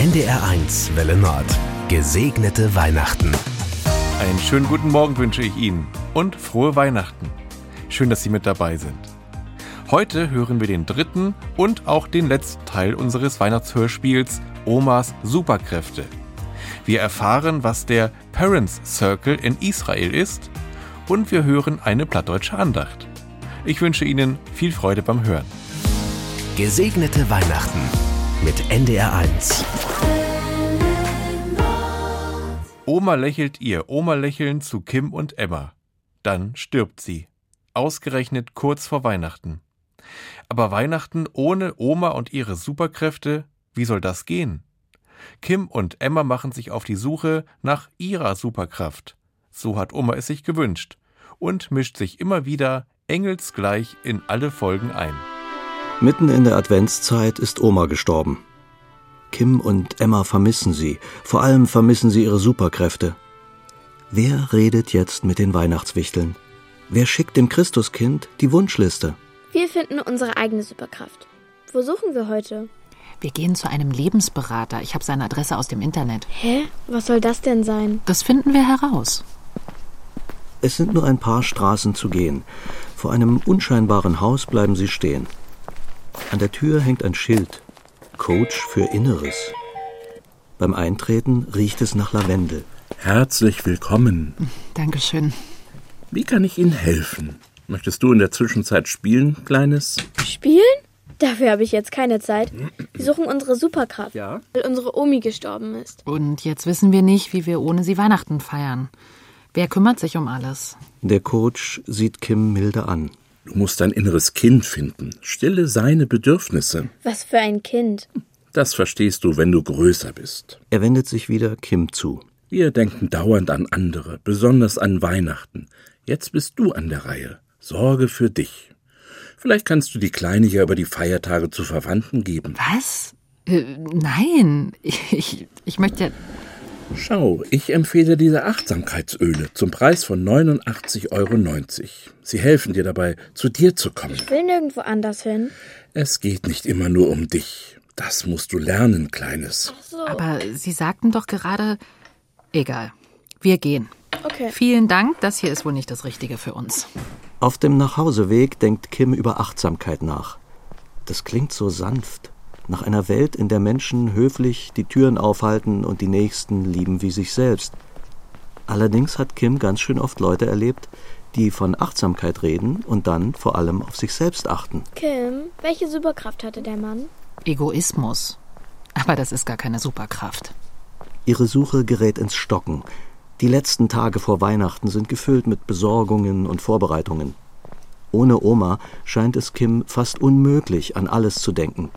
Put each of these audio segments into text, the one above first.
NDR1 Welle Nord. Gesegnete Weihnachten. Einen schönen guten Morgen wünsche ich Ihnen und frohe Weihnachten. Schön, dass Sie mit dabei sind. Heute hören wir den dritten und auch den letzten Teil unseres Weihnachtshörspiels Omas Superkräfte. Wir erfahren, was der Parents Circle in Israel ist und wir hören eine plattdeutsche Andacht. Ich wünsche Ihnen viel Freude beim Hören. Gesegnete Weihnachten mit NDR1. Oma lächelt ihr, Oma lächeln zu Kim und Emma. Dann stirbt sie. Ausgerechnet kurz vor Weihnachten. Aber Weihnachten ohne Oma und ihre Superkräfte, wie soll das gehen? Kim und Emma machen sich auf die Suche nach ihrer Superkraft. So hat Oma es sich gewünscht und mischt sich immer wieder engelsgleich in alle Folgen ein. Mitten in der Adventszeit ist Oma gestorben. Kim und Emma vermissen sie. Vor allem vermissen sie ihre Superkräfte. Wer redet jetzt mit den Weihnachtswichteln? Wer schickt dem Christuskind die Wunschliste? Wir finden unsere eigene Superkraft. Wo suchen wir heute? Wir gehen zu einem Lebensberater. Ich habe seine Adresse aus dem Internet. Hä? Was soll das denn sein? Das finden wir heraus. Es sind nur ein paar Straßen zu gehen. Vor einem unscheinbaren Haus bleiben sie stehen. An der Tür hängt ein Schild. Coach für Inneres. Beim Eintreten riecht es nach Lavendel. Herzlich willkommen. Dankeschön. Wie kann ich Ihnen helfen? Möchtest du in der Zwischenzeit spielen, Kleines? Spielen? Dafür habe ich jetzt keine Zeit. Wir suchen unsere Superkraft, Ja? weil unsere Omi gestorben ist. Und jetzt wissen wir nicht, wie wir ohne sie Weihnachten feiern. Wer kümmert sich um alles? Der Coach sieht Kim milde an. Du musst dein inneres Kind finden. Stille seine Bedürfnisse. Was für ein Kind. Das verstehst du, wenn du größer bist. Er wendet sich wieder Kim zu. Wir denken dauernd an andere, besonders an Weihnachten. Jetzt bist du an der Reihe. Sorge für dich. Vielleicht kannst du die Kleine ja über die Feiertage zu Verwandten geben. Was? Äh, nein, ich, ich möchte. Schau, ich empfehle diese Achtsamkeitsöle zum Preis von 89,90 Euro. Sie helfen dir dabei, zu dir zu kommen. Ich will nirgendwo anders hin. Es geht nicht immer nur um dich. Das musst du lernen, Kleines. So. Aber Sie sagten doch gerade. Egal. Wir gehen. Okay. Vielen Dank, das hier ist wohl nicht das Richtige für uns. Auf dem Nachhauseweg denkt Kim über Achtsamkeit nach. Das klingt so sanft. Nach einer Welt, in der Menschen höflich die Türen aufhalten und die Nächsten lieben wie sich selbst. Allerdings hat Kim ganz schön oft Leute erlebt, die von Achtsamkeit reden und dann vor allem auf sich selbst achten. Kim, welche Superkraft hatte der Mann? Egoismus. Aber das ist gar keine Superkraft. Ihre Suche gerät ins Stocken. Die letzten Tage vor Weihnachten sind gefüllt mit Besorgungen und Vorbereitungen. Ohne Oma scheint es Kim fast unmöglich, an alles zu denken.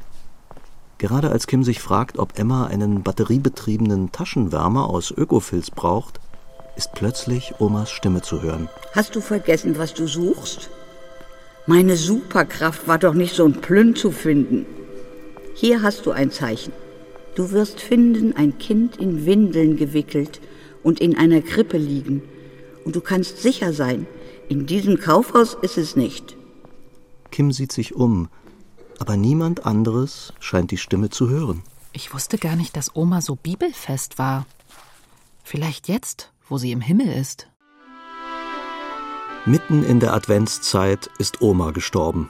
Gerade als Kim sich fragt, ob Emma einen batteriebetriebenen Taschenwärmer aus Ökofilz braucht, ist plötzlich Omas Stimme zu hören. Hast du vergessen, was du suchst? Meine Superkraft war doch nicht so ein Plünn zu finden. Hier hast du ein Zeichen. Du wirst finden ein Kind in Windeln gewickelt und in einer Krippe liegen. Und du kannst sicher sein, in diesem Kaufhaus ist es nicht. Kim sieht sich um, aber niemand anderes scheint die Stimme zu hören. Ich wusste gar nicht, dass Oma so bibelfest war. Vielleicht jetzt, wo sie im Himmel ist. Mitten in der Adventszeit ist Oma gestorben.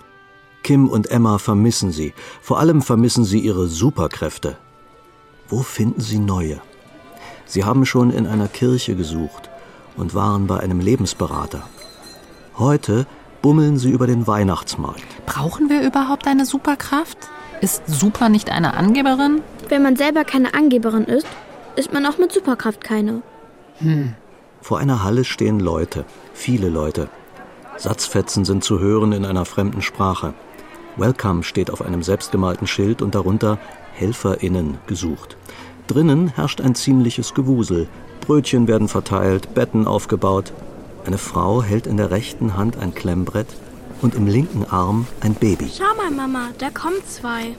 Kim und Emma vermissen sie. Vor allem vermissen sie ihre Superkräfte. Wo finden sie neue? Sie haben schon in einer Kirche gesucht und waren bei einem Lebensberater. Heute bummeln sie über den Weihnachtsmarkt. Brauchen wir überhaupt eine Superkraft? Ist Super nicht eine Angeberin? Wenn man selber keine Angeberin ist, ist man auch mit Superkraft keine. Vor einer Halle stehen Leute, viele Leute. Satzfetzen sind zu hören in einer fremden Sprache. Welcome steht auf einem selbstgemalten Schild und darunter HelferInnen gesucht. Drinnen herrscht ein ziemliches Gewusel. Brötchen werden verteilt, Betten aufgebaut. Eine Frau hält in der rechten Hand ein Klemmbrett und im linken Arm ein Baby. Schau mal, Mama, da kommen zwei.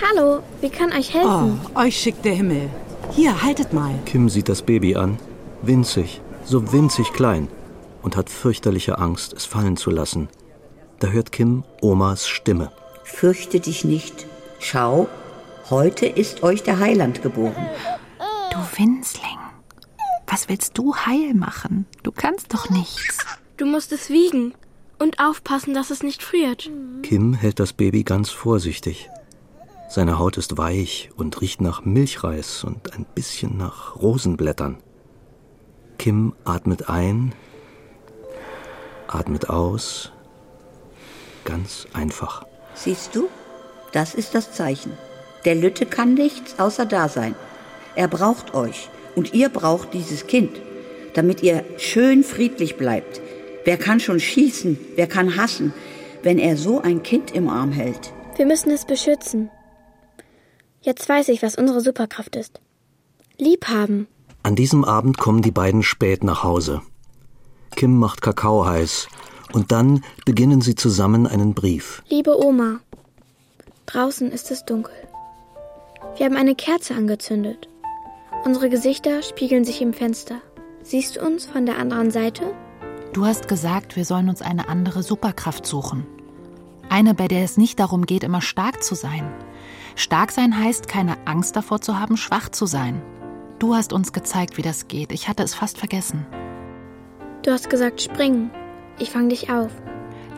Hallo, wie kann euch helfen? Oh, euch schickt der Himmel. Hier, haltet mal. Kim sieht das Baby an. Winzig, so winzig klein. Und hat fürchterliche Angst, es fallen zu lassen. Da hört Kim Omas Stimme. Fürchte dich nicht. Schau, Heute ist euch der Heiland geboren. Du Winzling. Was willst du heil machen? Du kannst doch nichts. Du musst es wiegen und aufpassen, dass es nicht friert. Kim hält das Baby ganz vorsichtig. Seine Haut ist weich und riecht nach Milchreis und ein bisschen nach Rosenblättern. Kim atmet ein, atmet aus. Ganz einfach. Siehst du? Das ist das Zeichen. Der Lütte kann nichts außer da sein. Er braucht euch und ihr braucht dieses Kind, damit ihr schön friedlich bleibt. Wer kann schon schießen, wer kann hassen, wenn er so ein Kind im Arm hält? Wir müssen es beschützen. Jetzt weiß ich, was unsere Superkraft ist. Liebhaben. An diesem Abend kommen die beiden spät nach Hause. Kim macht Kakao heiß und dann beginnen sie zusammen einen Brief. Liebe Oma, draußen ist es dunkel. Wir haben eine Kerze angezündet. Unsere Gesichter spiegeln sich im Fenster. Siehst du uns von der anderen Seite? Du hast gesagt, wir sollen uns eine andere Superkraft suchen. Eine, bei der es nicht darum geht, immer stark zu sein. Stark sein heißt, keine Angst davor zu haben, schwach zu sein. Du hast uns gezeigt, wie das geht. Ich hatte es fast vergessen. Du hast gesagt, springen. Ich fang dich auf.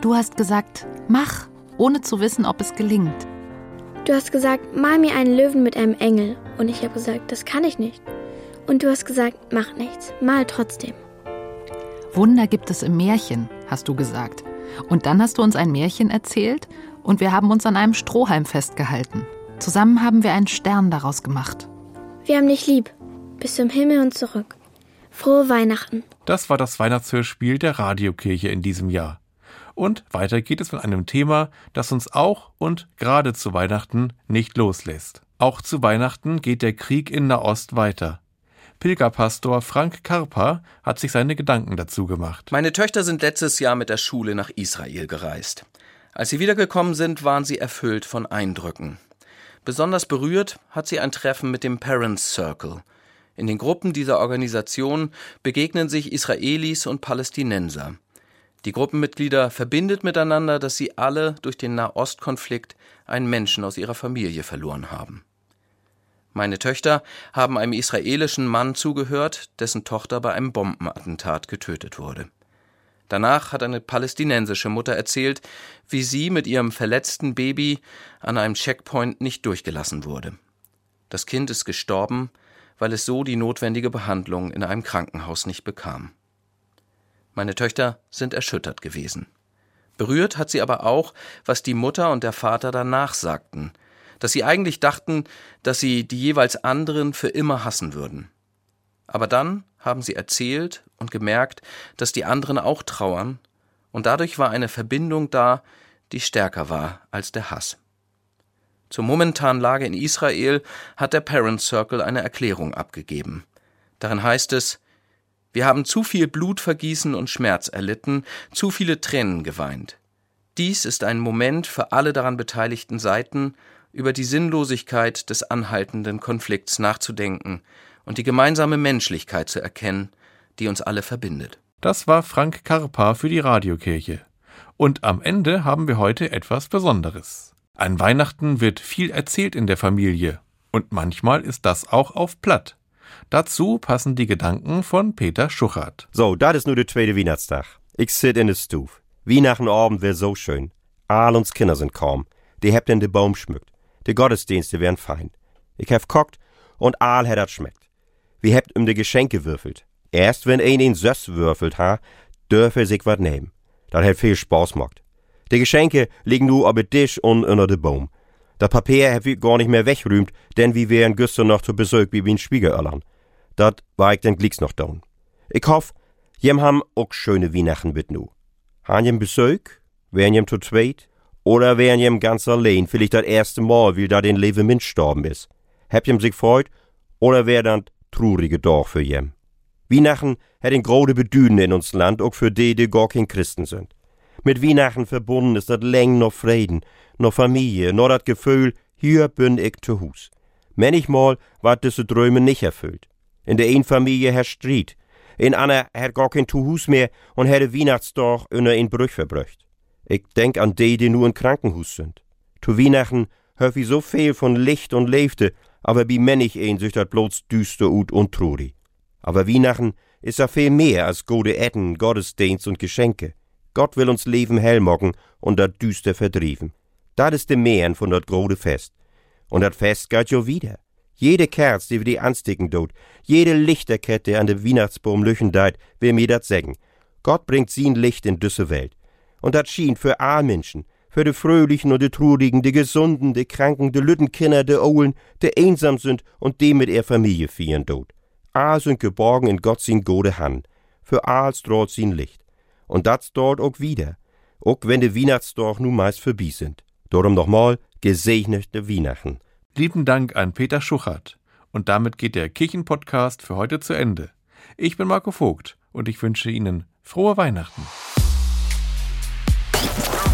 Du hast gesagt, mach, ohne zu wissen, ob es gelingt. Du hast gesagt, mal mir einen Löwen mit einem Engel. Und ich habe gesagt, das kann ich nicht. Und du hast gesagt, mach nichts, mal trotzdem. Wunder gibt es im Märchen, hast du gesagt. Und dann hast du uns ein Märchen erzählt und wir haben uns an einem Strohhalm festgehalten. Zusammen haben wir einen Stern daraus gemacht. Wir haben dich lieb. Bis zum Himmel und zurück. Frohe Weihnachten. Das war das Weihnachtshörspiel der Radiokirche in diesem Jahr. Und weiter geht es mit einem Thema, das uns auch und gerade zu Weihnachten nicht loslässt. Auch zu Weihnachten geht der Krieg in Nahost weiter. Pilgerpastor Frank Karper hat sich seine Gedanken dazu gemacht. Meine Töchter sind letztes Jahr mit der Schule nach Israel gereist. Als sie wiedergekommen sind, waren sie erfüllt von Eindrücken. Besonders berührt hat sie ein Treffen mit dem Parents Circle. In den Gruppen dieser Organisation begegnen sich Israelis und Palästinenser. Die Gruppenmitglieder verbindet miteinander, dass sie alle durch den Nahostkonflikt einen Menschen aus ihrer Familie verloren haben. Meine Töchter haben einem israelischen Mann zugehört, dessen Tochter bei einem Bombenattentat getötet wurde. Danach hat eine palästinensische Mutter erzählt, wie sie mit ihrem verletzten Baby an einem Checkpoint nicht durchgelassen wurde. Das Kind ist gestorben, weil es so die notwendige Behandlung in einem Krankenhaus nicht bekam. Meine Töchter sind erschüttert gewesen. Berührt hat sie aber auch, was die Mutter und der Vater danach sagten, dass sie eigentlich dachten, dass sie die jeweils anderen für immer hassen würden. Aber dann haben sie erzählt und gemerkt, dass die anderen auch trauern, und dadurch war eine Verbindung da, die stärker war als der Hass. Zur momentanen Lage in Israel hat der Parent Circle eine Erklärung abgegeben. Darin heißt es, wir haben zu viel Blutvergießen und Schmerz erlitten, zu viele Tränen geweint. Dies ist ein Moment für alle daran beteiligten Seiten, über die Sinnlosigkeit des anhaltenden Konflikts nachzudenken und die gemeinsame Menschlichkeit zu erkennen, die uns alle verbindet. Das war Frank Karpa für die Radiokirche. Und am Ende haben wir heute etwas Besonderes. An Weihnachten wird viel erzählt in der Familie. Und manchmal ist das auch auf Platt. Dazu passen die Gedanken von Peter Schuchert. So, das ist nur der zweite Weihnachtstag. Ich sit in der Stuf. Weihnachten Abend wär so schön. All uns Kinder sind kaum. Die habt in de Baum schmückt. Die Gottesdienste wären fein. Ich hab kocht und all hat dat schmeckt. Wir habt um de Geschenke würfelt. Erst wenn ein in Söss würfelt ha, dürfe sich wat nehmen. Dat hat viel Spaß gemacht. Die Geschenke liegen nu auf Tisch und unter de Baum. Das Papier hab wir gar nicht mehr wegrühmt, denn wir wären gestern noch zu Besuch wie in Schwiegeröllern. Dat war ich den Glicks noch down. Ich hoff, jem ham auch schöne Weihnachten mit nu. Han jem Besuch? Wären jem zu zweit? Oder wären jem ganz allein, vielleicht das erste Mal, wie da den Leve Mensch gestorben is? Hab jem sich freut? Oder wär dann trurige Dag für jem? Weihnachten hat ein große Bedüden in uns Land, auch für die, die gar kein Christen sind. Mit Weihnachten verbunden ist dat läng noch Frieden, noch Familie, noch dat Gefühl, hier bin ich zu Hus. Manchmal war diese Träume nicht erfüllt. In der einen Familie herrscht Streit. In einer hat gar kein Zuhus mehr und hätte Weihnachtstag unter ein Brüch verbrücht. Ich denk an die, die nur im Krankenhaus sind. Zu Weihnachten hör wie so viel von Licht und Leefte, aber wie männig een sich dat bloß düster ut und truri. Aber Weihnachten ist ja viel mehr als gute Etten, Gottesdienst und Geschenke. Gott will uns Leben hell mocken und dat düster verdrieven. Dat ist de Mehren von dat grode Fest. Und dat Fest geht jo wieder. Jede Kerz, die wir die ansticken dort, jede Lichterkette an de Weihnachtsbaum lüchen deit, will mir dat sägen. Gott bringt sin Licht in düsse Welt. Und dat schien für all Menschen, für de Fröhlichen und de Trurigen, de Gesunden, de Kranken, de Lüttenkinder, de Ohlen, de einsam sind und de mit er Familie fieren dort. All sind geborgen in Gott sin gode Hand. Für all strahlt sin Licht. Und dat dort auch wieder. Auch wenn de Weihnachtsdorf nun meist vorbei sind. Darum nochmal gesegnete Weihnachten. Lieben Dank an Peter Schuchert. Und damit geht der Kirchenpodcast für heute zu Ende. Ich bin Marco Vogt und ich wünsche Ihnen frohe Weihnachten. Bye.